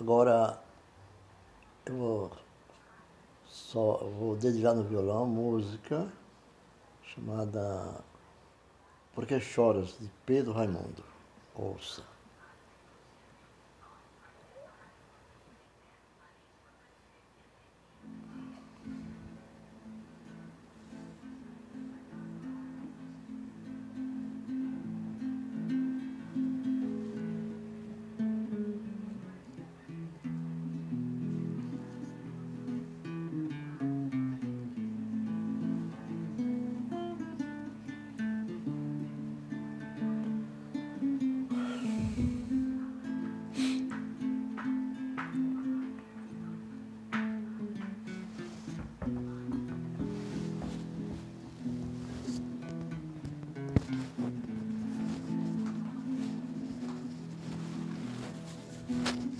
Agora, eu vou, só, vou dedicar no violão música chamada Por que Choras, de Pedro Raimundo. Ouça. Mm-hmm.